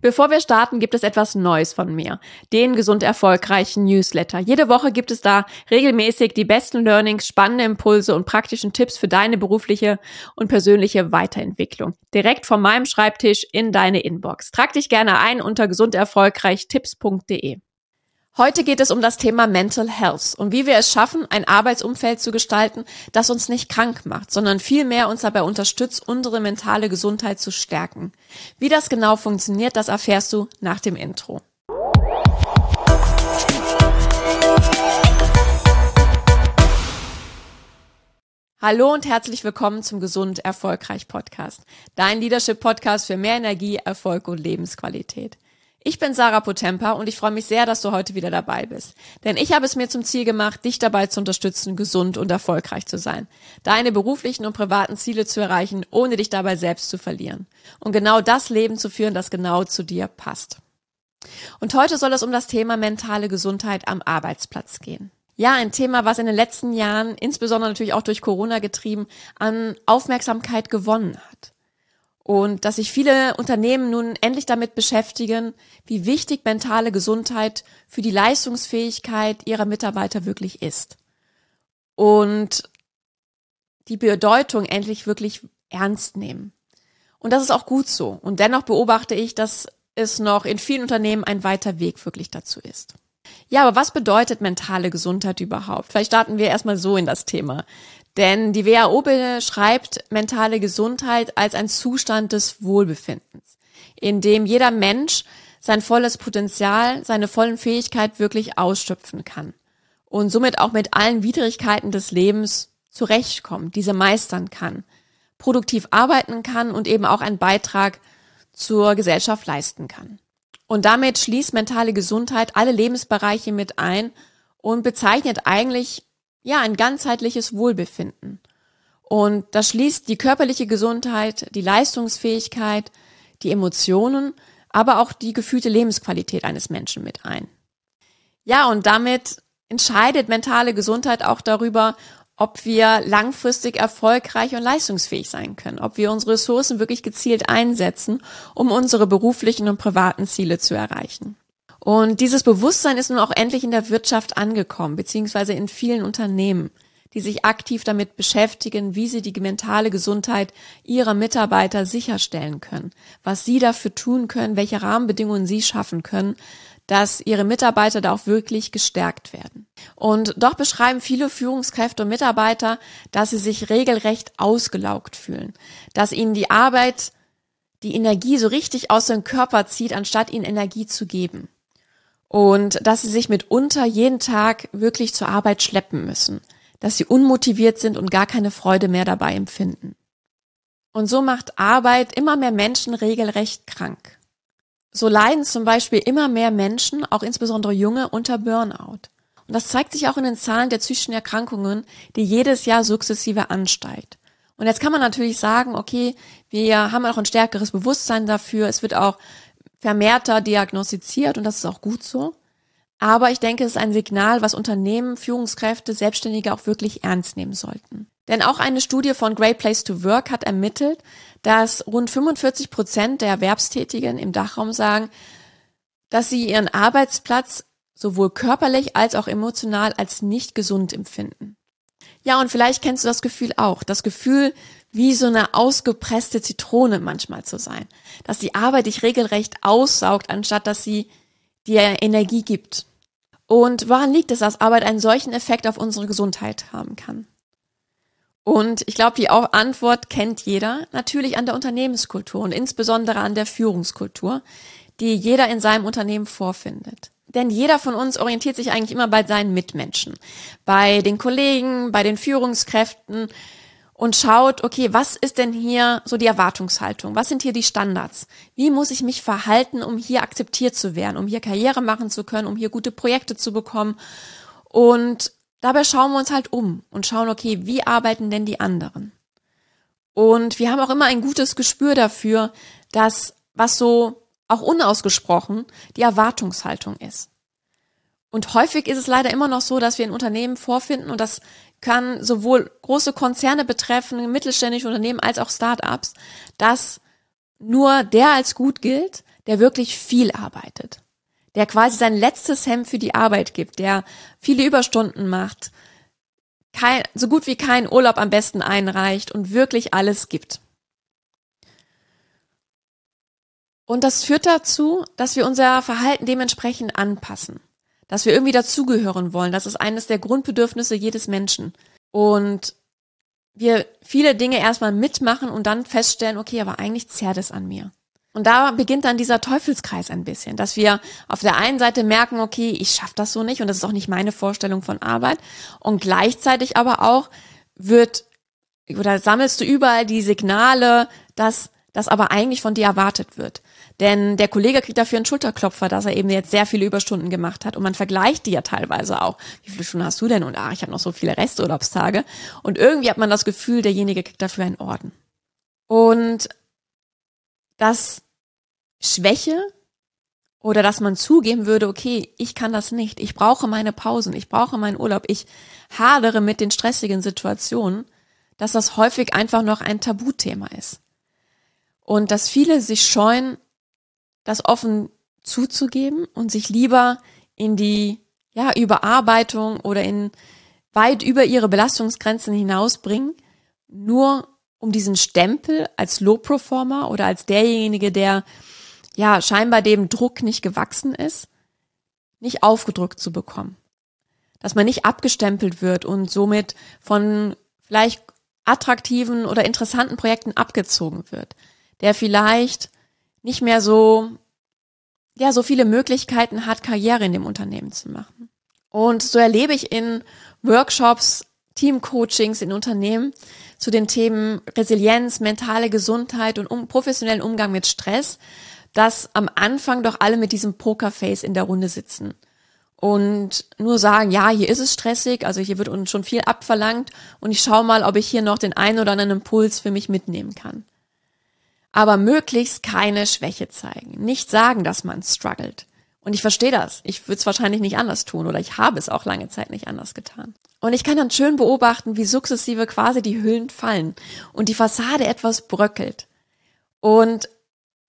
Bevor wir starten, gibt es etwas Neues von mir. Den gesund erfolgreichen Newsletter. Jede Woche gibt es da regelmäßig die besten Learnings, spannende Impulse und praktischen Tipps für deine berufliche und persönliche Weiterentwicklung. Direkt von meinem Schreibtisch in deine Inbox. Trag dich gerne ein unter gesunderfolgreichtipps.de. Heute geht es um das Thema Mental Health und wie wir es schaffen, ein Arbeitsumfeld zu gestalten, das uns nicht krank macht, sondern vielmehr uns dabei unterstützt, unsere mentale Gesundheit zu stärken. Wie das genau funktioniert, das erfährst du nach dem Intro. Hallo und herzlich willkommen zum Gesund Erfolgreich Podcast, dein Leadership Podcast für mehr Energie, Erfolg und Lebensqualität. Ich bin Sarah Potempa und ich freue mich sehr, dass du heute wieder dabei bist. Denn ich habe es mir zum Ziel gemacht, dich dabei zu unterstützen, gesund und erfolgreich zu sein. Deine beruflichen und privaten Ziele zu erreichen, ohne dich dabei selbst zu verlieren. Und genau das Leben zu führen, das genau zu dir passt. Und heute soll es um das Thema mentale Gesundheit am Arbeitsplatz gehen. Ja, ein Thema, was in den letzten Jahren, insbesondere natürlich auch durch Corona getrieben, an Aufmerksamkeit gewonnen hat und dass sich viele Unternehmen nun endlich damit beschäftigen, wie wichtig mentale Gesundheit für die Leistungsfähigkeit ihrer Mitarbeiter wirklich ist. Und die Bedeutung endlich wirklich ernst nehmen. Und das ist auch gut so. Und dennoch beobachte ich, dass es noch in vielen Unternehmen ein weiter Weg wirklich dazu ist. Ja, aber was bedeutet mentale Gesundheit überhaupt? Vielleicht starten wir erstmal so in das Thema. Denn die WHO beschreibt mentale Gesundheit als ein Zustand des Wohlbefindens, in dem jeder Mensch sein volles Potenzial, seine vollen Fähigkeiten wirklich ausschöpfen kann und somit auch mit allen Widrigkeiten des Lebens zurechtkommt, diese meistern kann, produktiv arbeiten kann und eben auch einen Beitrag zur Gesellschaft leisten kann. Und damit schließt mentale Gesundheit alle Lebensbereiche mit ein und bezeichnet eigentlich ja, ein ganzheitliches Wohlbefinden. Und das schließt die körperliche Gesundheit, die Leistungsfähigkeit, die Emotionen, aber auch die gefühlte Lebensqualität eines Menschen mit ein. Ja, und damit entscheidet mentale Gesundheit auch darüber, ob wir langfristig erfolgreich und leistungsfähig sein können, ob wir unsere Ressourcen wirklich gezielt einsetzen, um unsere beruflichen und privaten Ziele zu erreichen. Und dieses Bewusstsein ist nun auch endlich in der Wirtschaft angekommen, beziehungsweise in vielen Unternehmen, die sich aktiv damit beschäftigen, wie sie die mentale Gesundheit ihrer Mitarbeiter sicherstellen können, was sie dafür tun können, welche Rahmenbedingungen sie schaffen können, dass ihre Mitarbeiter da auch wirklich gestärkt werden. Und doch beschreiben viele Führungskräfte und Mitarbeiter, dass sie sich regelrecht ausgelaugt fühlen, dass ihnen die Arbeit die Energie so richtig aus dem Körper zieht, anstatt ihnen Energie zu geben und dass sie sich mitunter jeden Tag wirklich zur Arbeit schleppen müssen, dass sie unmotiviert sind und gar keine Freude mehr dabei empfinden. Und so macht Arbeit immer mehr Menschen regelrecht krank. So leiden zum Beispiel immer mehr Menschen, auch insbesondere junge, unter Burnout. Und das zeigt sich auch in den Zahlen der psychischen Erkrankungen, die jedes Jahr sukzessive ansteigt. Und jetzt kann man natürlich sagen, okay, wir haben auch ein stärkeres Bewusstsein dafür. Es wird auch vermehrter diagnostiziert und das ist auch gut so. Aber ich denke, es ist ein Signal, was Unternehmen, Führungskräfte, Selbstständige auch wirklich ernst nehmen sollten. Denn auch eine Studie von Great Place to Work hat ermittelt, dass rund 45 Prozent der Erwerbstätigen im Dachraum sagen, dass sie ihren Arbeitsplatz sowohl körperlich als auch emotional als nicht gesund empfinden. Ja, und vielleicht kennst du das Gefühl auch. Das Gefühl, wie so eine ausgepresste Zitrone manchmal zu sein. Dass die Arbeit dich regelrecht aussaugt, anstatt dass sie dir Energie gibt. Und woran liegt es, dass Arbeit einen solchen Effekt auf unsere Gesundheit haben kann? Und ich glaube, die Antwort kennt jeder, natürlich an der Unternehmenskultur und insbesondere an der Führungskultur, die jeder in seinem Unternehmen vorfindet. Denn jeder von uns orientiert sich eigentlich immer bei seinen Mitmenschen, bei den Kollegen, bei den Führungskräften, und schaut, okay, was ist denn hier so die Erwartungshaltung? Was sind hier die Standards? Wie muss ich mich verhalten, um hier akzeptiert zu werden, um hier Karriere machen zu können, um hier gute Projekte zu bekommen? Und dabei schauen wir uns halt um und schauen, okay, wie arbeiten denn die anderen? Und wir haben auch immer ein gutes Gespür dafür, dass was so auch unausgesprochen die Erwartungshaltung ist. Und häufig ist es leider immer noch so, dass wir in Unternehmen vorfinden, und das kann sowohl große Konzerne betreffen, mittelständische Unternehmen als auch Startups, dass nur der als gut gilt, der wirklich viel arbeitet, der quasi sein letztes Hemd für die Arbeit gibt, der viele Überstunden macht, kein, so gut wie keinen Urlaub am besten einreicht und wirklich alles gibt. Und das führt dazu, dass wir unser Verhalten dementsprechend anpassen. Dass wir irgendwie dazugehören wollen. Das ist eines der Grundbedürfnisse jedes Menschen. Und wir viele Dinge erstmal mitmachen und dann feststellen, okay, aber eigentlich zerrt es an mir. Und da beginnt dann dieser Teufelskreis ein bisschen, dass wir auf der einen Seite merken, okay, ich schaffe das so nicht und das ist auch nicht meine Vorstellung von Arbeit. Und gleichzeitig aber auch wird oder sammelst du überall die Signale, dass das aber eigentlich von dir erwartet wird. Denn der Kollege kriegt dafür einen Schulterklopfer, dass er eben jetzt sehr viele Überstunden gemacht hat. Und man vergleicht die ja teilweise auch. Wie viele Stunden hast du denn? Und ach, ich habe noch so viele Resturlaubstage. Und irgendwie hat man das Gefühl, derjenige kriegt dafür einen Orden. Und dass Schwäche oder dass man zugeben würde, okay, ich kann das nicht, ich brauche meine Pausen, ich brauche meinen Urlaub, ich hadere mit den stressigen Situationen, dass das häufig einfach noch ein Tabuthema ist. Und dass viele sich scheuen, das offen zuzugeben und sich lieber in die ja, Überarbeitung oder in weit über ihre Belastungsgrenzen hinausbringen, nur um diesen Stempel als Low-Performer oder als derjenige, der ja scheinbar dem Druck nicht gewachsen ist, nicht aufgedrückt zu bekommen. Dass man nicht abgestempelt wird und somit von vielleicht attraktiven oder interessanten Projekten abgezogen wird, der vielleicht nicht mehr so, ja, so viele Möglichkeiten hat, Karriere in dem Unternehmen zu machen. Und so erlebe ich in Workshops, Teamcoachings in Unternehmen zu den Themen Resilienz, mentale Gesundheit und um, professionellen Umgang mit Stress, dass am Anfang doch alle mit diesem Pokerface in der Runde sitzen und nur sagen, ja, hier ist es stressig, also hier wird uns schon viel abverlangt und ich schaue mal, ob ich hier noch den einen oder anderen Impuls für mich mitnehmen kann aber möglichst keine Schwäche zeigen. Nicht sagen, dass man struggelt. Und ich verstehe das. Ich würde es wahrscheinlich nicht anders tun oder ich habe es auch lange Zeit nicht anders getan. Und ich kann dann schön beobachten, wie sukzessive quasi die Hüllen fallen und die Fassade etwas bröckelt. Und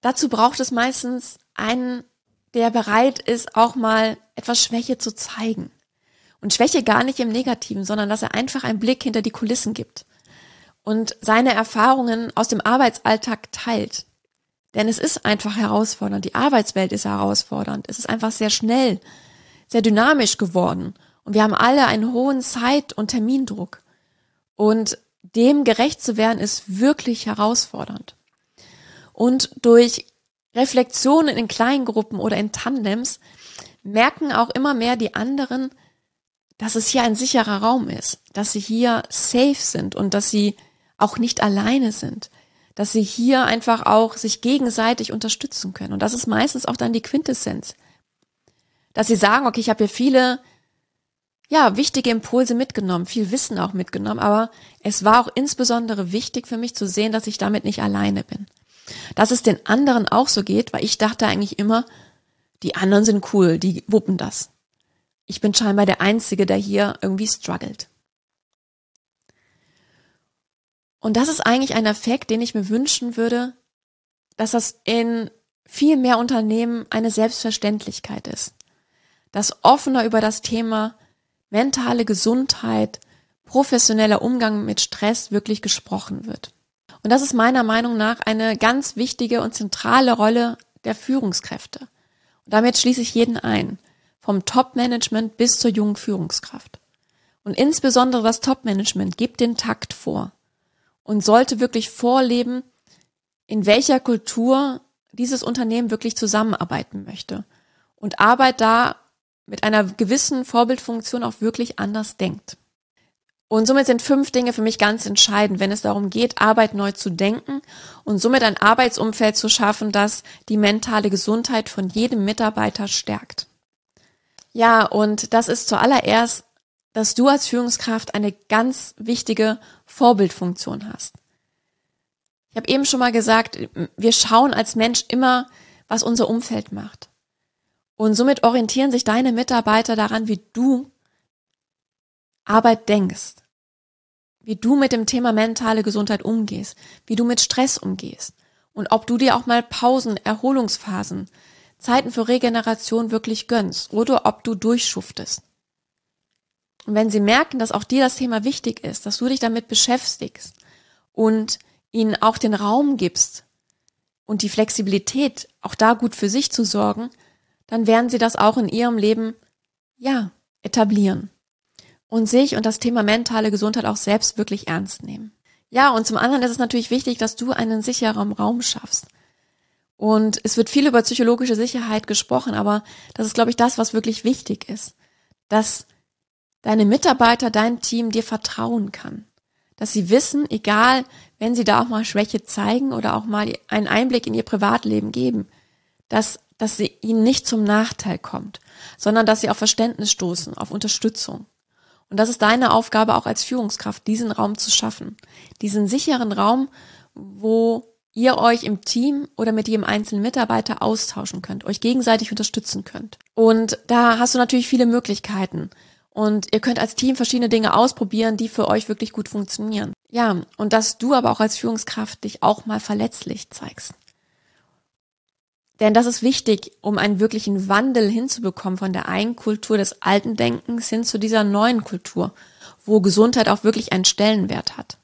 dazu braucht es meistens einen, der bereit ist, auch mal etwas Schwäche zu zeigen. Und Schwäche gar nicht im Negativen, sondern dass er einfach einen Blick hinter die Kulissen gibt und seine Erfahrungen aus dem Arbeitsalltag teilt. Denn es ist einfach herausfordernd. Die Arbeitswelt ist herausfordernd. Es ist einfach sehr schnell, sehr dynamisch geworden. Und wir haben alle einen hohen Zeit- und Termindruck. Und dem gerecht zu werden, ist wirklich herausfordernd. Und durch Reflexionen in kleinen Gruppen oder in Tandems merken auch immer mehr die anderen, dass es hier ein sicherer Raum ist, dass sie hier safe sind und dass sie auch nicht alleine sind, dass sie hier einfach auch sich gegenseitig unterstützen können. Und das ist meistens auch dann die Quintessenz. Dass sie sagen, okay, ich habe hier viele, ja, wichtige Impulse mitgenommen, viel Wissen auch mitgenommen, aber es war auch insbesondere wichtig für mich zu sehen, dass ich damit nicht alleine bin. Dass es den anderen auch so geht, weil ich dachte eigentlich immer, die anderen sind cool, die wuppen das. Ich bin scheinbar der Einzige, der hier irgendwie struggelt. Und das ist eigentlich ein Effekt, den ich mir wünschen würde, dass das in viel mehr Unternehmen eine Selbstverständlichkeit ist. Dass offener über das Thema mentale Gesundheit, professioneller Umgang mit Stress wirklich gesprochen wird. Und das ist meiner Meinung nach eine ganz wichtige und zentrale Rolle der Führungskräfte. Und damit schließe ich jeden ein, vom Top-Management bis zur jungen Führungskraft. Und insbesondere das Top-Management gibt den Takt vor und sollte wirklich vorleben, in welcher Kultur dieses Unternehmen wirklich zusammenarbeiten möchte und Arbeit da mit einer gewissen Vorbildfunktion auch wirklich anders denkt. Und somit sind fünf Dinge für mich ganz entscheidend, wenn es darum geht, Arbeit neu zu denken und somit ein Arbeitsumfeld zu schaffen, das die mentale Gesundheit von jedem Mitarbeiter stärkt. Ja, und das ist zuallererst dass du als Führungskraft eine ganz wichtige Vorbildfunktion hast. Ich habe eben schon mal gesagt, wir schauen als Mensch immer, was unser Umfeld macht. Und somit orientieren sich deine Mitarbeiter daran, wie du Arbeit denkst, wie du mit dem Thema mentale Gesundheit umgehst, wie du mit Stress umgehst. Und ob du dir auch mal Pausen, Erholungsphasen, Zeiten für Regeneration wirklich gönnst oder ob du durchschuftest. Und wenn sie merken, dass auch dir das Thema wichtig ist, dass du dich damit beschäftigst und ihnen auch den Raum gibst und die Flexibilität, auch da gut für sich zu sorgen, dann werden sie das auch in ihrem Leben, ja, etablieren und sich und das Thema mentale Gesundheit auch selbst wirklich ernst nehmen. Ja, und zum anderen ist es natürlich wichtig, dass du einen sicheren Raum schaffst. Und es wird viel über psychologische Sicherheit gesprochen, aber das ist, glaube ich, das, was wirklich wichtig ist. Dass deine Mitarbeiter, dein Team dir vertrauen kann. Dass sie wissen, egal, wenn sie da auch mal Schwäche zeigen oder auch mal einen Einblick in ihr Privatleben geben, dass, dass sie ihnen nicht zum Nachteil kommt, sondern dass sie auf Verständnis stoßen, auf Unterstützung. Und das ist deine Aufgabe auch als Führungskraft, diesen Raum zu schaffen. Diesen sicheren Raum, wo ihr euch im Team oder mit jedem einzelnen Mitarbeiter austauschen könnt, euch gegenseitig unterstützen könnt. Und da hast du natürlich viele Möglichkeiten. Und ihr könnt als Team verschiedene Dinge ausprobieren, die für euch wirklich gut funktionieren. Ja, und dass du aber auch als Führungskraft dich auch mal verletzlich zeigst. Denn das ist wichtig, um einen wirklichen Wandel hinzubekommen von der einen Kultur des alten Denkens hin zu dieser neuen Kultur, wo Gesundheit auch wirklich einen Stellenwert hat.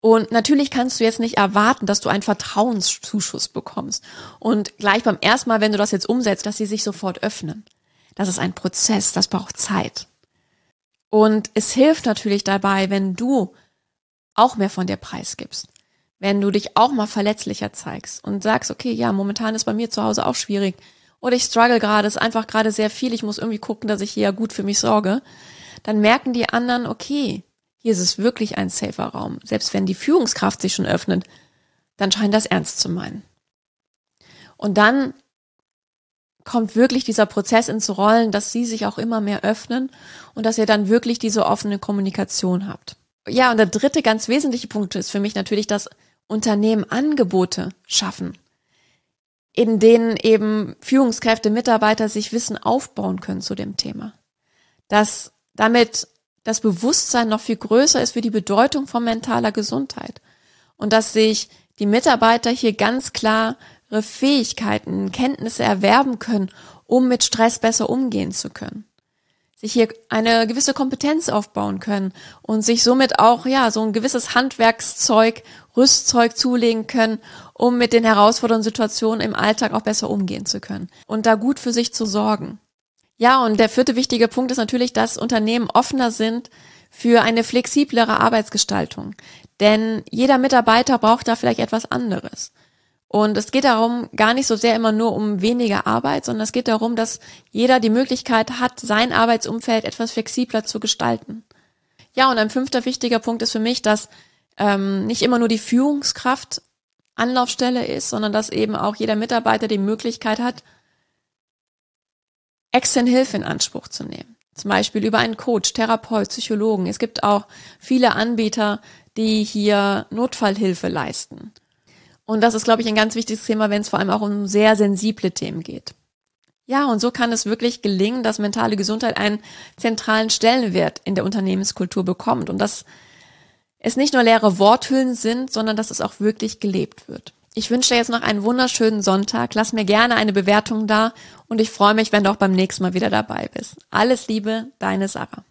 Und natürlich kannst du jetzt nicht erwarten, dass du einen Vertrauenszuschuss bekommst. Und gleich beim ersten Mal, wenn du das jetzt umsetzt, dass sie sich sofort öffnen. Das ist ein Prozess, das braucht Zeit. Und es hilft natürlich dabei, wenn du auch mehr von dir preisgibst wenn du dich auch mal verletzlicher zeigst und sagst, okay, ja, momentan ist bei mir zu Hause auch schwierig oder ich struggle gerade, ist einfach gerade sehr viel, ich muss irgendwie gucken, dass ich hier gut für mich sorge, dann merken die anderen, okay, hier ist es wirklich ein safer Raum. Selbst wenn die Führungskraft sich schon öffnet, dann scheint das ernst zu meinen. Und dann kommt wirklich dieser Prozess ins Rollen, dass sie sich auch immer mehr öffnen und dass ihr dann wirklich diese offene Kommunikation habt. Ja, und der dritte ganz wesentliche Punkt ist für mich natürlich, dass Unternehmen Angebote schaffen, in denen eben Führungskräfte, Mitarbeiter sich Wissen aufbauen können zu dem Thema. Dass damit das Bewusstsein noch viel größer ist für die Bedeutung von mentaler Gesundheit und dass sich die Mitarbeiter hier ganz klare Fähigkeiten, Kenntnisse erwerben können, um mit Stress besser umgehen zu können sich hier eine gewisse Kompetenz aufbauen können und sich somit auch, ja, so ein gewisses Handwerkszeug, Rüstzeug zulegen können, um mit den herausfordernden Situationen im Alltag auch besser umgehen zu können und da gut für sich zu sorgen. Ja, und der vierte wichtige Punkt ist natürlich, dass Unternehmen offener sind für eine flexiblere Arbeitsgestaltung. Denn jeder Mitarbeiter braucht da vielleicht etwas anderes. Und es geht darum, gar nicht so sehr immer nur um weniger Arbeit, sondern es geht darum, dass jeder die Möglichkeit hat, sein Arbeitsumfeld etwas flexibler zu gestalten. Ja, und ein fünfter wichtiger Punkt ist für mich, dass ähm, nicht immer nur die Führungskraft Anlaufstelle ist, sondern dass eben auch jeder Mitarbeiter die Möglichkeit hat, externe Hilfe in Anspruch zu nehmen. Zum Beispiel über einen Coach, Therapeut, Psychologen. Es gibt auch viele Anbieter, die hier Notfallhilfe leisten. Und das ist, glaube ich, ein ganz wichtiges Thema, wenn es vor allem auch um sehr sensible Themen geht. Ja, und so kann es wirklich gelingen, dass mentale Gesundheit einen zentralen Stellenwert in der Unternehmenskultur bekommt und dass es nicht nur leere Worthüllen sind, sondern dass es auch wirklich gelebt wird. Ich wünsche dir jetzt noch einen wunderschönen Sonntag. Lass mir gerne eine Bewertung da und ich freue mich, wenn du auch beim nächsten Mal wieder dabei bist. Alles Liebe, deine Sarah.